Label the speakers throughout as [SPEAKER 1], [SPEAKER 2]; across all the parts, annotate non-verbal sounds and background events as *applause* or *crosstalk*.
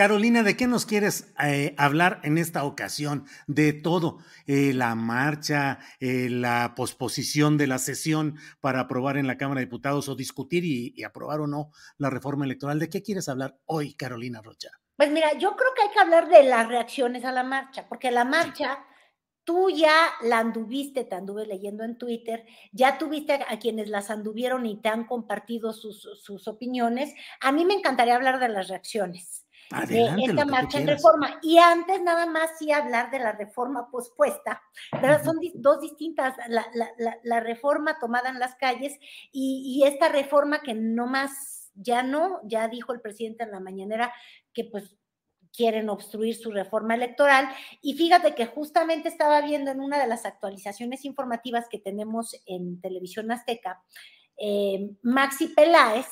[SPEAKER 1] Carolina, ¿de qué nos quieres eh, hablar en esta ocasión? De todo, eh, la marcha, eh, la posposición de la sesión para aprobar en la Cámara de Diputados o discutir y, y, aprobar o no la reforma electoral. ¿De qué quieres hablar hoy, Carolina Rocha?
[SPEAKER 2] Pues mira, yo creo que hay que hablar de las reacciones a la marcha, porque la marcha... Tú ya la anduviste, te anduve leyendo en Twitter, ya tuviste a, a quienes las anduvieron y te han compartido sus, sus opiniones. A mí me encantaría hablar de las reacciones.
[SPEAKER 1] Adelante,
[SPEAKER 2] de esta marcha en reforma. Y antes nada más sí hablar de la reforma pospuesta, pero son dos distintas, la, la, la, la, reforma tomada en las calles y, y, esta reforma que no más, ya no, ya dijo el presidente en la mañanera que pues quieren obstruir su reforma electoral. Y fíjate que justamente estaba viendo en una de las actualizaciones informativas que tenemos en Televisión Azteca, eh, Maxi Peláez,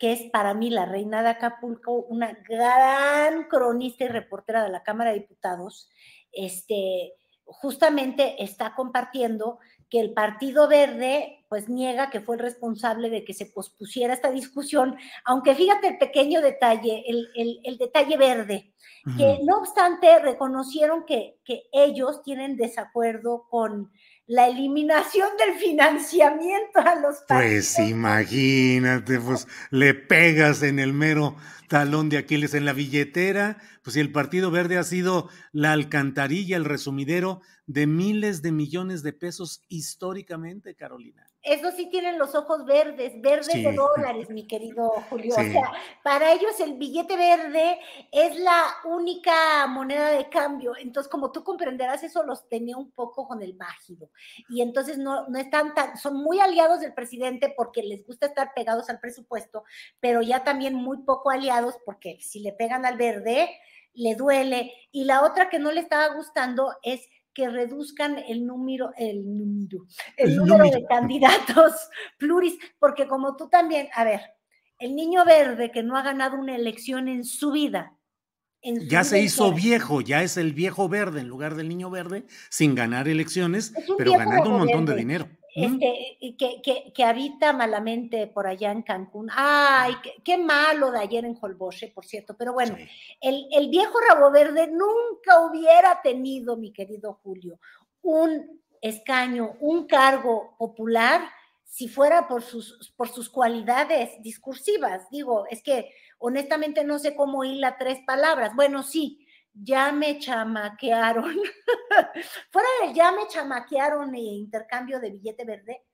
[SPEAKER 2] que es para mí la reina de Acapulco, una gran cronista y reportera de la Cámara de Diputados, este, justamente está compartiendo que el Partido Verde pues niega que fue el responsable de que se pospusiera esta discusión, aunque fíjate el pequeño detalle, el, el, el detalle verde, uh -huh. que no obstante reconocieron que, que ellos tienen desacuerdo con la eliminación del financiamiento a los
[SPEAKER 1] partidos. Pues imagínate, pues le pegas en el mero talón de Aquiles en la billetera, pues si el Partido Verde ha sido la alcantarilla, el resumidero de miles de millones de pesos históricamente, Carolina.
[SPEAKER 2] Eso sí tienen los ojos verdes, verdes sí. de dólares, mi querido Julio. Sí. O sea, para ellos el billete verde es la única moneda de cambio. Entonces, como tú comprenderás, eso los tenía un poco con el mágico. Y entonces no, no están tan, son muy aliados del presidente porque les gusta estar pegados al presupuesto, pero ya también muy poco aliados porque si le pegan al verde, le duele. Y la otra que no le estaba gustando es que reduzcan el número, el número, el, el número, número de candidatos *laughs* pluris, porque como tú también, a ver, el niño verde que no ha ganado una elección en su vida.
[SPEAKER 1] En su ya se hizo viejo, ya es el viejo verde en lugar del niño verde, sin ganar elecciones, pero ganando un montón
[SPEAKER 2] verde.
[SPEAKER 1] de dinero.
[SPEAKER 2] Este, que, que, que, habita malamente por allá en Cancún. Ay, qué, qué malo de ayer en Holboche, por cierto. Pero bueno, sí. el, el, viejo rabo verde nunca hubiera tenido, mi querido Julio, un escaño, un cargo popular si fuera por sus, por sus cualidades discursivas. Digo, es que honestamente no sé cómo hila tres palabras. Bueno, sí, ya me chamaquearon. *laughs* Fuera del ya me chamaquearon e intercambio de billete verde,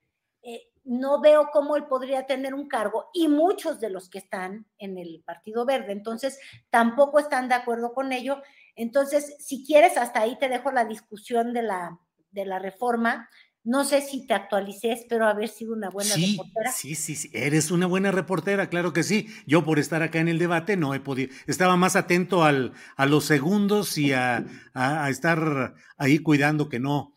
[SPEAKER 2] eh, no veo cómo él podría tener un cargo y muchos de los que están en el Partido Verde, entonces tampoco están de acuerdo con ello. Entonces, si quieres, hasta ahí te dejo la discusión de la, de la reforma. No sé si te actualicé, espero haber sido una buena
[SPEAKER 1] sí,
[SPEAKER 2] reportera.
[SPEAKER 1] Sí, sí, sí, eres una buena reportera, claro que sí. Yo por estar acá en el debate no he podido, estaba más atento al, a los segundos y a, a, a estar ahí cuidando que no,